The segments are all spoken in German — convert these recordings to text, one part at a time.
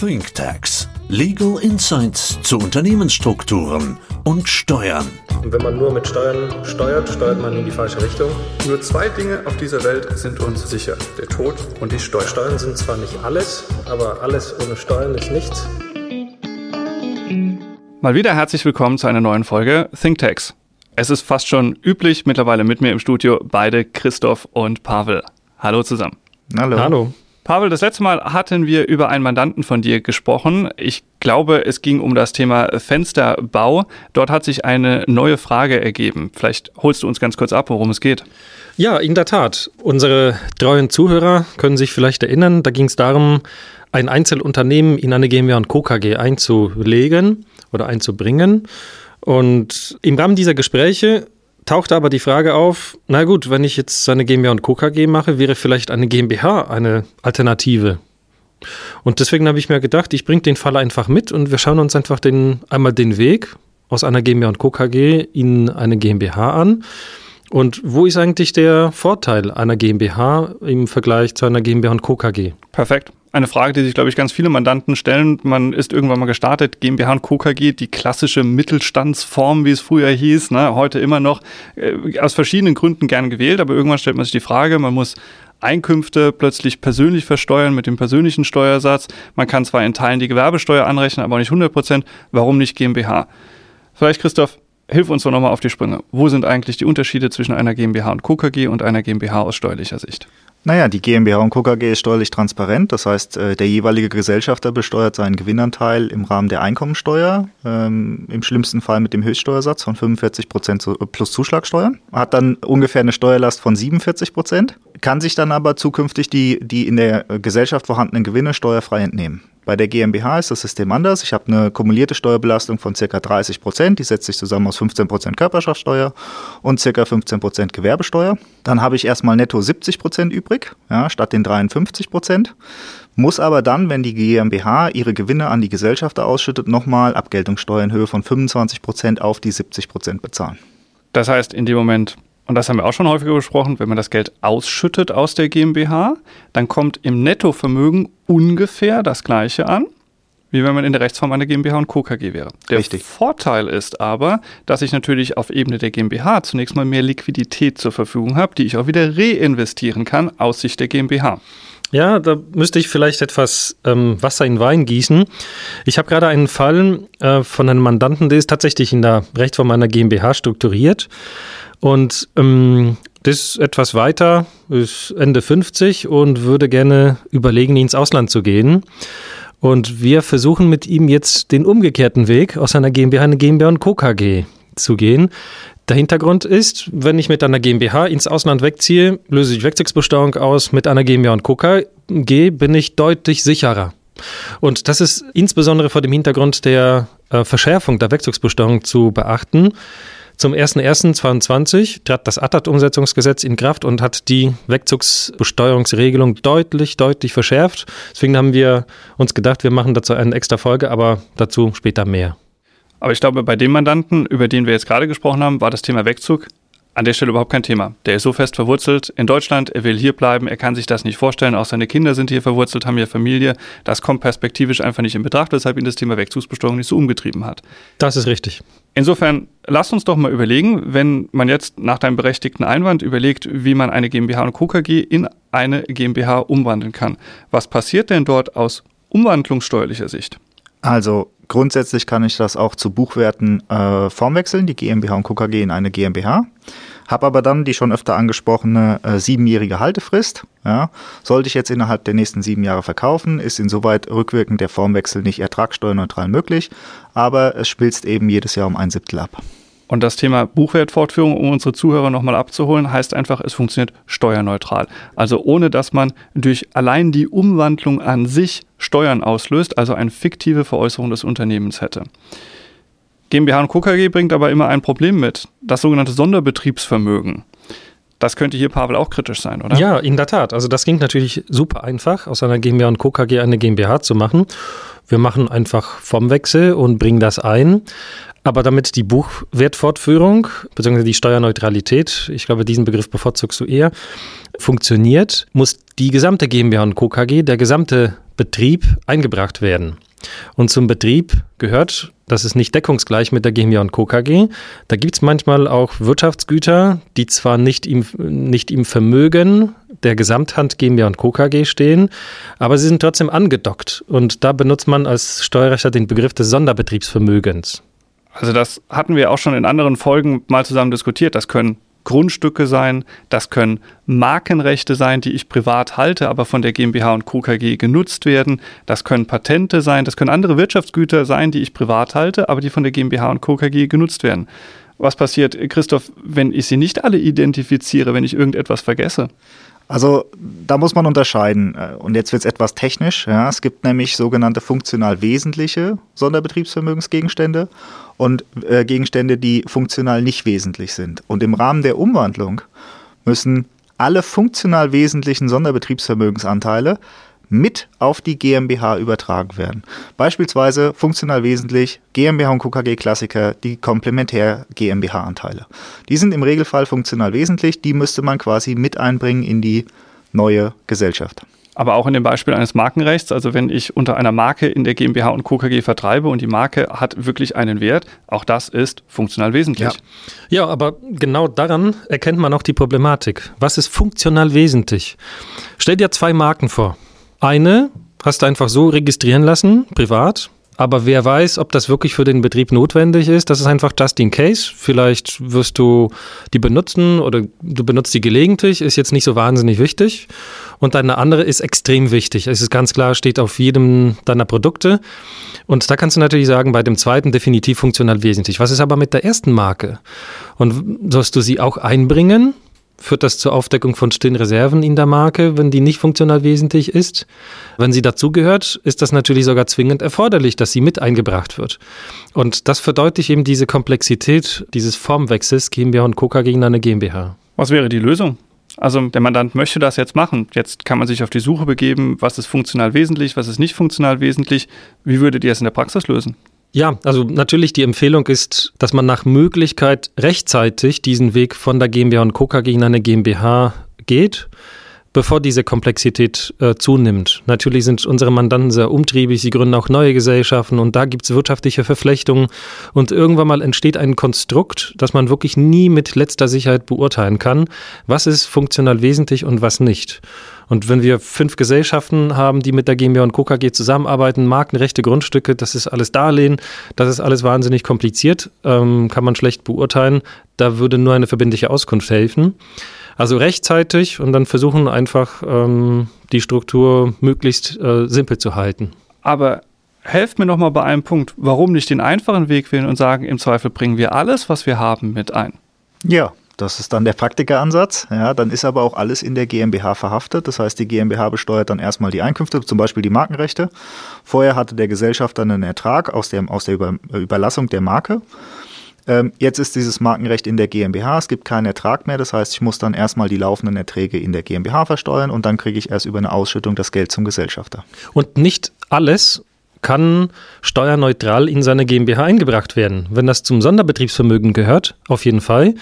ThinkTax. Legal Insights zu Unternehmensstrukturen und Steuern. Und wenn man nur mit Steuern steuert, steuert man in die falsche Richtung. Nur zwei Dinge auf dieser Welt sind uns sicher. Der Tod und die Steuern. Steuern sind zwar nicht alles, aber alles ohne Steuern ist nichts. Mal wieder herzlich willkommen zu einer neuen Folge ThinkTax. Es ist fast schon üblich, mittlerweile mit mir im Studio beide Christoph und Pavel. Hallo zusammen. Hallo. Hallo. Pavel, das letzte Mal hatten wir über einen Mandanten von dir gesprochen. Ich glaube, es ging um das Thema Fensterbau. Dort hat sich eine neue Frage ergeben. Vielleicht holst du uns ganz kurz ab, worum es geht. Ja, in der Tat. Unsere treuen Zuhörer können sich vielleicht erinnern, da ging es darum, ein Einzelunternehmen in eine GmbH und Co. KG einzulegen oder einzubringen. Und im Rahmen dieser Gespräche tauchte aber die Frage auf, na gut, wenn ich jetzt eine GmbH und Co. KG mache, wäre vielleicht eine GmbH eine Alternative. Und deswegen habe ich mir gedacht, ich bringe den Fall einfach mit und wir schauen uns einfach den, einmal den Weg aus einer GmbH und Co. KG in eine GmbH an. Und wo ist eigentlich der Vorteil einer GmbH im Vergleich zu einer GmbH und Co. KG? Perfekt eine Frage, die sich, glaube ich, ganz viele Mandanten stellen. Man ist irgendwann mal gestartet, GmbH und Co. Die klassische Mittelstandsform, wie es früher hieß, ne? heute immer noch äh, aus verschiedenen Gründen gern gewählt, aber irgendwann stellt man sich die Frage, man muss Einkünfte plötzlich persönlich versteuern mit dem persönlichen Steuersatz. Man kann zwar in Teilen die Gewerbesteuer anrechnen, aber nicht 100 Prozent. Warum nicht GmbH? Vielleicht, Christoph, hilf uns doch nochmal auf die Sprünge. Wo sind eigentlich die Unterschiede zwischen einer GmbH und Co. Und einer GmbH aus steuerlicher Sicht? Naja, die GmbH und Co. KG ist steuerlich transparent. Das heißt, äh, der jeweilige Gesellschafter besteuert seinen Gewinnanteil im Rahmen der Einkommensteuer, ähm, im schlimmsten Fall mit dem Höchststeuersatz von 45 Prozent plus Zuschlagsteuer. Hat dann ungefähr eine Steuerlast von 47 Prozent, kann sich dann aber zukünftig die, die in der Gesellschaft vorhandenen Gewinne steuerfrei entnehmen. Bei der GmbH ist das System anders. Ich habe eine kumulierte Steuerbelastung von ca. 30 Prozent. Die setzt sich zusammen aus 15 Prozent Körperschaftssteuer und ca. 15 Prozent Gewerbesteuer. Dann habe ich erstmal netto 70 Prozent übrig, ja, statt den 53 Prozent. Muss aber dann, wenn die GmbH ihre Gewinne an die Gesellschafter ausschüttet, nochmal Abgeltungssteuer in Höhe von 25 Prozent auf die 70 Prozent bezahlen. Das heißt, in dem Moment, und das haben wir auch schon häufiger besprochen, wenn man das Geld ausschüttet aus der GmbH, dann kommt im Nettovermögen ungefähr das gleiche an, wie wenn man in der Rechtsform einer GmbH und Co. KG wäre. Der Richtig. Vorteil ist aber, dass ich natürlich auf Ebene der GmbH zunächst mal mehr Liquidität zur Verfügung habe, die ich auch wieder reinvestieren kann aus Sicht der GmbH. Ja, da müsste ich vielleicht etwas ähm, Wasser in Wein gießen. Ich habe gerade einen Fall äh, von einem Mandanten, der ist tatsächlich in der Rechtsform einer GmbH strukturiert. Und ähm, das ist etwas weiter, ist Ende 50 und würde gerne überlegen, ins Ausland zu gehen. Und wir versuchen mit ihm jetzt den umgekehrten Weg aus einer GmbH eine GmbH und Co. KG zu gehen. Der Hintergrund ist, wenn ich mit einer GmbH ins Ausland wegziehe, löse ich Wegzugsbesteuerung aus. Mit einer GmbH und Co. KG bin ich deutlich sicherer. Und das ist insbesondere vor dem Hintergrund der äh, Verschärfung der Wegzugsbesteuerung zu beachten. Zum 01.01.2022 trat das ATAT-Umsetzungsgesetz in Kraft und hat die Wegzugsbesteuerungsregelung deutlich, deutlich verschärft. Deswegen haben wir uns gedacht, wir machen dazu eine extra Folge, aber dazu später mehr. Aber ich glaube, bei dem Mandanten, über den wir jetzt gerade gesprochen haben, war das Thema Wegzug an der Stelle überhaupt kein Thema. Der ist so fest verwurzelt in Deutschland, er will hier bleiben, er kann sich das nicht vorstellen, auch seine Kinder sind hier verwurzelt, haben hier Familie. Das kommt perspektivisch einfach nicht in Betracht, weshalb ihn das Thema Wegzugsbesteuerung nicht so umgetrieben hat. Das ist richtig. Insofern, lasst uns doch mal überlegen, wenn man jetzt nach deinem berechtigten Einwand überlegt, wie man eine GmbH und Co. KG in eine GmbH umwandeln kann. Was passiert denn dort aus umwandlungssteuerlicher Sicht? Also grundsätzlich kann ich das auch zu Buchwerten äh, formwechseln, die GmbH und Co. KG in eine GmbH. Habe aber dann die schon öfter angesprochene äh, siebenjährige Haltefrist. Ja. Sollte ich jetzt innerhalb der nächsten sieben Jahre verkaufen, ist insoweit rückwirkend der Formwechsel nicht ertragsteuerneutral möglich, aber es spilzt eben jedes Jahr um ein Siebtel ab. Und das Thema Buchwertfortführung, um unsere Zuhörer nochmal abzuholen, heißt einfach, es funktioniert steuerneutral. Also ohne dass man durch allein die Umwandlung an sich Steuern auslöst, also eine fiktive Veräußerung des Unternehmens hätte. GmbH und KKG bringt aber immer ein Problem mit, das sogenannte Sonderbetriebsvermögen. Das könnte hier Pavel auch kritisch sein, oder? Ja, in der Tat. Also das ging natürlich super einfach, aus einer GmbH und Co. KG eine GmbH zu machen. Wir machen einfach Formwechsel und bringen das ein. Aber damit die Buchwertfortführung bzw. die Steuerneutralität, ich glaube, diesen Begriff bevorzugst du eher, funktioniert, muss die gesamte GmbH und Co. KG, der gesamte Betrieb eingebracht werden. Und zum Betrieb gehört, das ist nicht deckungsgleich mit der GmbH und Co. KG. Da gibt es manchmal auch Wirtschaftsgüter, die zwar nicht im, nicht im Vermögen der Gesamthand GmbH und Co. KG stehen, aber sie sind trotzdem angedockt. Und da benutzt man als Steuerrechter den Begriff des Sonderbetriebsvermögens. Also das hatten wir auch schon in anderen Folgen mal zusammen diskutiert. Das können Grundstücke sein, das können Markenrechte sein, die ich privat halte, aber von der GmbH und Co. KG genutzt werden. Das können Patente sein, das können andere Wirtschaftsgüter sein, die ich privat halte, aber die von der GmbH und Co. KG genutzt werden. Was passiert, Christoph, wenn ich sie nicht alle identifiziere, wenn ich irgendetwas vergesse? Also da muss man unterscheiden. Äh, und jetzt wird es etwas technisch. Ja. Es gibt nämlich sogenannte funktional wesentliche Sonderbetriebsvermögensgegenstände und äh, Gegenstände, die funktional nicht wesentlich sind. Und im Rahmen der Umwandlung müssen alle funktional wesentlichen Sonderbetriebsvermögensanteile mit auf die GmbH übertragen werden. Beispielsweise funktional wesentlich GmbH und KKG Klassiker, die Komplementär GmbH Anteile. Die sind im Regelfall funktional wesentlich, die müsste man quasi mit einbringen in die neue Gesellschaft. Aber auch in dem Beispiel eines Markenrechts, also wenn ich unter einer Marke in der GmbH und KKG vertreibe und die Marke hat wirklich einen Wert, auch das ist funktional wesentlich. Ja. ja, aber genau daran erkennt man auch die Problematik. Was ist funktional wesentlich? Stell dir zwei Marken vor. Eine hast du einfach so registrieren lassen, privat. Aber wer weiß, ob das wirklich für den Betrieb notwendig ist. Das ist einfach just in case. Vielleicht wirst du die benutzen oder du benutzt die gelegentlich, ist jetzt nicht so wahnsinnig wichtig. Und eine andere ist extrem wichtig. Es ist ganz klar, steht auf jedem deiner Produkte. Und da kannst du natürlich sagen, bei dem zweiten definitiv funktional wesentlich. Was ist aber mit der ersten Marke? Und sollst du sie auch einbringen? Führt das zur Aufdeckung von stillen Reserven in der Marke, wenn die nicht funktional wesentlich ist? Wenn sie dazugehört, ist das natürlich sogar zwingend erforderlich, dass sie mit eingebracht wird. Und das verdeutlicht eben diese Komplexität dieses Formwechsels GmbH und Coca gegen eine GmbH. Was wäre die Lösung? Also der Mandant möchte das jetzt machen. Jetzt kann man sich auf die Suche begeben, was ist funktional wesentlich, was ist nicht funktional wesentlich. Wie würdet ihr es in der Praxis lösen? Ja, also natürlich die Empfehlung ist, dass man nach Möglichkeit rechtzeitig diesen Weg von der GmbH und Co. In eine GmbH geht bevor diese Komplexität äh, zunimmt. Natürlich sind unsere Mandanten sehr umtriebig, sie gründen auch neue Gesellschaften und da gibt es wirtschaftliche Verflechtungen und irgendwann mal entsteht ein Konstrukt, das man wirklich nie mit letzter Sicherheit beurteilen kann, was ist funktional wesentlich und was nicht. Und wenn wir fünf Gesellschaften haben, die mit der GmbH und Co. KG zusammenarbeiten, Markenrechte, Grundstücke, das ist alles Darlehen, das ist alles wahnsinnig kompliziert, ähm, kann man schlecht beurteilen. Da würde nur eine verbindliche Auskunft helfen. Also rechtzeitig und dann versuchen einfach ähm, die Struktur möglichst äh, simpel zu halten. Aber helft mir noch mal bei einem Punkt. Warum nicht den einfachen Weg wählen und sagen, im Zweifel bringen wir alles, was wir haben, mit ein? Ja, das ist dann der Praktikeransatz. Ja, dann ist aber auch alles in der GmbH verhaftet. Das heißt, die GmbH besteuert dann erstmal die Einkünfte, zum Beispiel die Markenrechte. Vorher hatte der Gesellschafter einen Ertrag aus, dem, aus der Über Überlassung der Marke. Ähm, jetzt ist dieses Markenrecht in der GmbH, es gibt keinen Ertrag mehr, das heißt, ich muss dann erstmal die laufenden Erträge in der GmbH versteuern und dann kriege ich erst über eine Ausschüttung das Geld zum Gesellschafter. Und nicht alles kann steuerneutral in seine GmbH eingebracht werden. Wenn das zum Sonderbetriebsvermögen gehört, auf jeden Fall.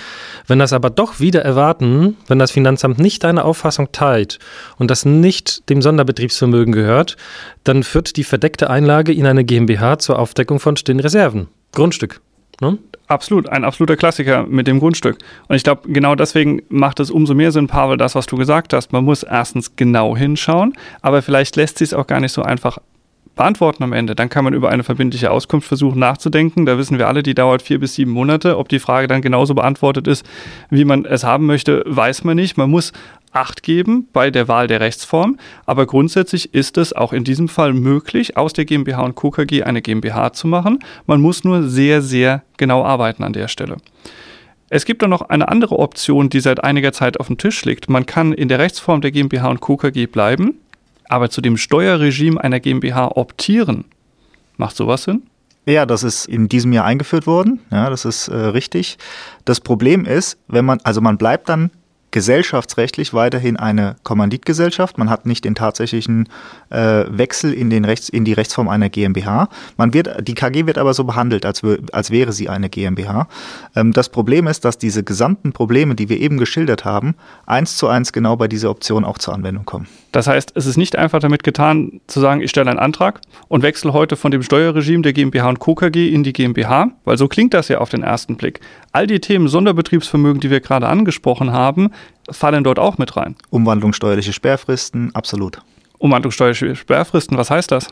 Wenn das aber doch wieder erwarten, wenn das Finanzamt nicht deine Auffassung teilt und das nicht dem Sonderbetriebsvermögen gehört, dann führt die verdeckte Einlage in eine GmbH zur Aufdeckung von stillen Reserven. Grundstück. Ne? Absolut, ein absoluter Klassiker mit dem Grundstück. Und ich glaube, genau deswegen macht es umso mehr Sinn, Pavel, das, was du gesagt hast. Man muss erstens genau hinschauen, aber vielleicht lässt sich es auch gar nicht so einfach beantworten am Ende. Dann kann man über eine verbindliche Auskunft versuchen nachzudenken. Da wissen wir alle, die dauert vier bis sieben Monate. Ob die Frage dann genauso beantwortet ist, wie man es haben möchte, weiß man nicht. Man muss Acht geben bei der Wahl der Rechtsform. Aber grundsätzlich ist es auch in diesem Fall möglich, aus der GmbH und Co. KG eine GmbH zu machen. Man muss nur sehr, sehr genau arbeiten an der Stelle. Es gibt dann noch eine andere Option, die seit einiger Zeit auf dem Tisch liegt. Man kann in der Rechtsform der GmbH und Co. KG bleiben, aber zu dem Steuerregime einer GmbH optieren. Macht sowas Sinn? Ja, das ist in diesem Jahr eingeführt worden. Ja, das ist äh, richtig. Das Problem ist, wenn man, also man bleibt dann gesellschaftsrechtlich weiterhin eine Kommanditgesellschaft. Man hat nicht den tatsächlichen äh, Wechsel in, den Rechts, in die Rechtsform einer GmbH. Man wird, die KG wird aber so behandelt, als, als wäre sie eine GmbH. Ähm, das Problem ist, dass diese gesamten Probleme, die wir eben geschildert haben, eins zu eins genau bei dieser Option auch zur Anwendung kommen. Das heißt, es ist nicht einfach damit getan, zu sagen, ich stelle einen Antrag und wechsle heute von dem Steuerregime der GmbH und Co. KG in die GmbH, weil so klingt das ja auf den ersten Blick. All die Themen Sonderbetriebsvermögen, die wir gerade angesprochen haben, fallen dort auch mit rein. Umwandlung steuerliche Sperrfristen, absolut. Umwandlung steuerliche Sperrfristen, was heißt das?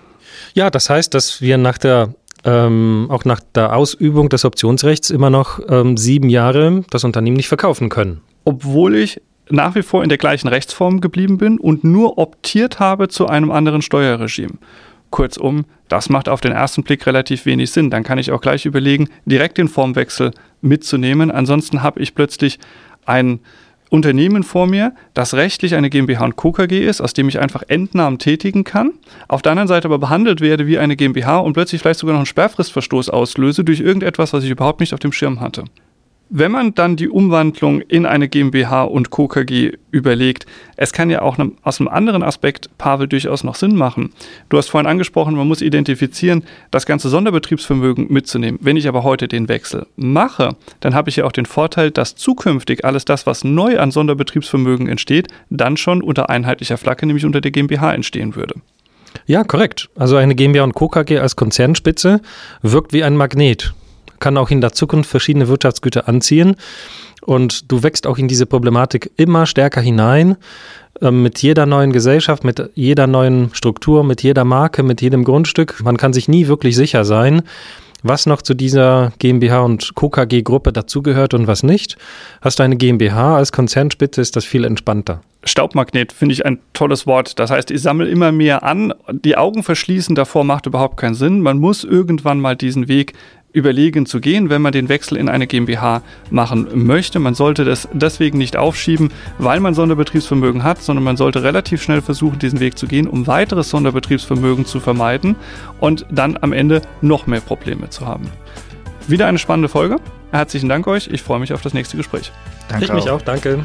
Ja, das heißt, dass wir nach der ähm, auch nach der Ausübung des Optionsrechts immer noch ähm, sieben Jahre das Unternehmen nicht verkaufen können. Obwohl ich nach wie vor in der gleichen Rechtsform geblieben bin und nur optiert habe zu einem anderen Steuerregime. Kurzum, das macht auf den ersten Blick relativ wenig Sinn. Dann kann ich auch gleich überlegen, direkt den Formwechsel mitzunehmen. Ansonsten habe ich plötzlich ein Unternehmen vor mir, das rechtlich eine GmbH und Co. KG ist, aus dem ich einfach Entnahmen tätigen kann, auf der anderen Seite aber behandelt werde wie eine GmbH und plötzlich vielleicht sogar noch einen Sperrfristverstoß auslöse durch irgendetwas, was ich überhaupt nicht auf dem Schirm hatte. Wenn man dann die Umwandlung in eine GmbH und Co. KG überlegt, es kann ja auch aus einem anderen Aspekt, Pavel, durchaus noch Sinn machen. Du hast vorhin angesprochen, man muss identifizieren, das ganze Sonderbetriebsvermögen mitzunehmen. Wenn ich aber heute den Wechsel mache, dann habe ich ja auch den Vorteil, dass zukünftig alles das, was neu an Sonderbetriebsvermögen entsteht, dann schon unter einheitlicher Flagge, nämlich unter der GmbH entstehen würde. Ja, korrekt. Also eine GmbH und Co. KG als Konzernspitze wirkt wie ein Magnet kann auch in der Zukunft verschiedene Wirtschaftsgüter anziehen. Und du wächst auch in diese Problematik immer stärker hinein. Ähm, mit jeder neuen Gesellschaft, mit jeder neuen Struktur, mit jeder Marke, mit jedem Grundstück. Man kann sich nie wirklich sicher sein, was noch zu dieser GmbH und Co. KG-Gruppe dazugehört und was nicht. Hast du eine GmbH als Konzernspitze, ist das viel entspannter. Staubmagnet finde ich ein tolles Wort. Das heißt, ich sammle immer mehr an. Die Augen verschließen davor macht überhaupt keinen Sinn. Man muss irgendwann mal diesen Weg überlegen zu gehen, wenn man den Wechsel in eine GmbH machen möchte. Man sollte das deswegen nicht aufschieben, weil man Sonderbetriebsvermögen hat, sondern man sollte relativ schnell versuchen, diesen Weg zu gehen, um weiteres Sonderbetriebsvermögen zu vermeiden und dann am Ende noch mehr Probleme zu haben. Wieder eine spannende Folge. Herzlichen Dank euch. Ich freue mich auf das nächste Gespräch. Danke ich mich auch. auch. Danke.